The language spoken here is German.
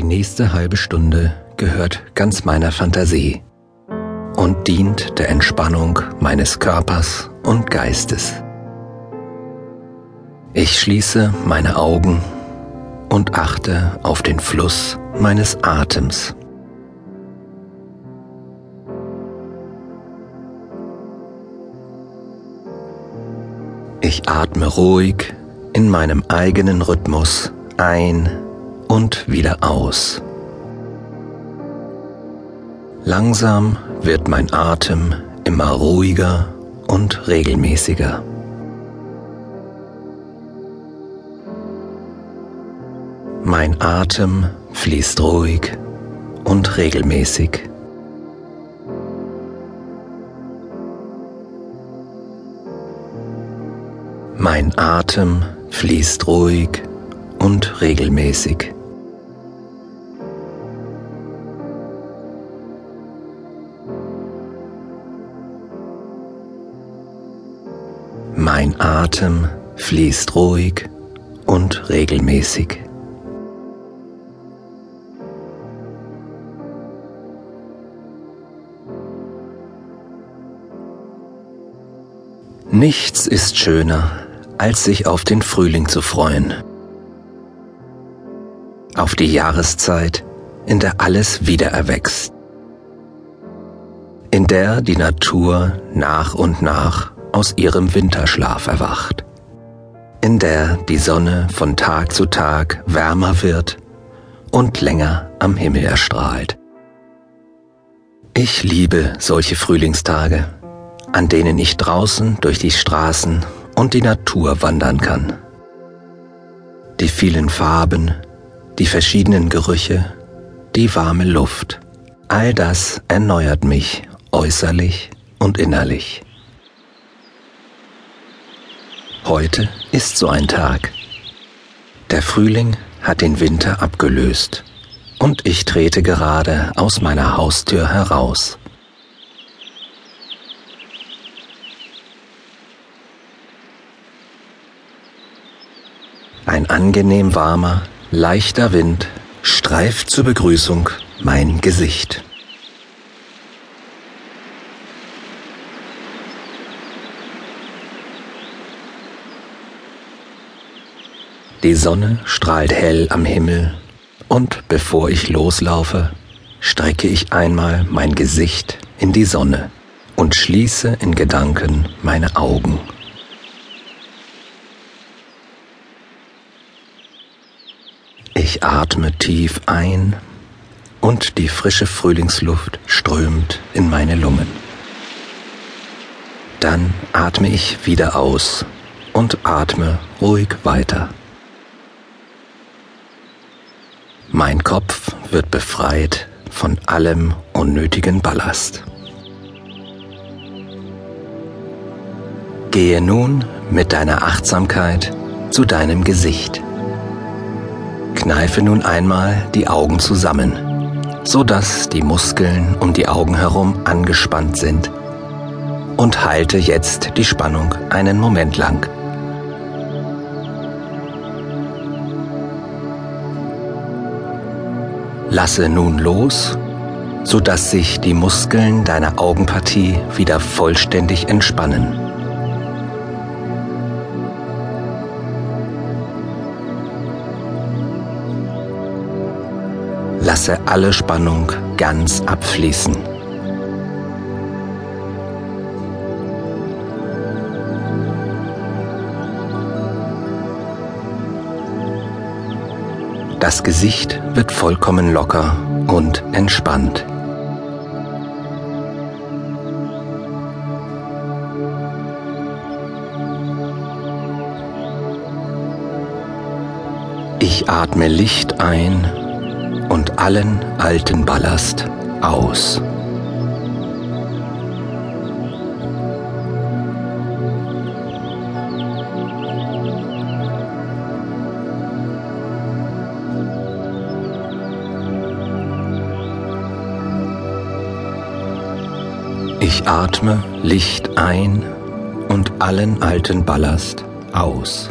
Die nächste halbe Stunde gehört ganz meiner Fantasie und dient der Entspannung meines Körpers und Geistes. Ich schließe meine Augen und achte auf den Fluss meines Atems. Ich atme ruhig in meinem eigenen Rhythmus ein und wieder aus. Langsam wird mein Atem immer ruhiger und regelmäßiger. Mein Atem fließt ruhig und regelmäßig. Mein Atem fließt ruhig und regelmäßig. Mein Atem fließt ruhig und regelmäßig. Nichts ist schöner, als sich auf den Frühling zu freuen. Auf die Jahreszeit, in der alles wieder erwächst. In der die Natur nach und nach aus ihrem Winterschlaf erwacht. In der die Sonne von Tag zu Tag wärmer wird und länger am Himmel erstrahlt. Ich liebe solche Frühlingstage an denen ich draußen durch die Straßen und die Natur wandern kann. Die vielen Farben, die verschiedenen Gerüche, die warme Luft, all das erneuert mich äußerlich und innerlich. Heute ist so ein Tag. Der Frühling hat den Winter abgelöst und ich trete gerade aus meiner Haustür heraus. Ein angenehm warmer, leichter Wind streift zur Begrüßung mein Gesicht. Die Sonne strahlt hell am Himmel und bevor ich loslaufe, strecke ich einmal mein Gesicht in die Sonne und schließe in Gedanken meine Augen. Ich atme tief ein und die frische Frühlingsluft strömt in meine Lungen. Dann atme ich wieder aus und atme ruhig weiter. Mein Kopf wird befreit von allem unnötigen Ballast. Gehe nun mit deiner Achtsamkeit zu deinem Gesicht. Kneife nun einmal die Augen zusammen, so dass die Muskeln um die Augen herum angespannt sind. Und halte jetzt die Spannung einen Moment lang. Lasse nun los, so dass sich die Muskeln deiner Augenpartie wieder vollständig entspannen. Lasse alle Spannung ganz abfließen. Das Gesicht wird vollkommen locker und entspannt. Ich atme Licht ein und allen alten Ballast aus. Ich atme Licht ein und allen alten Ballast aus.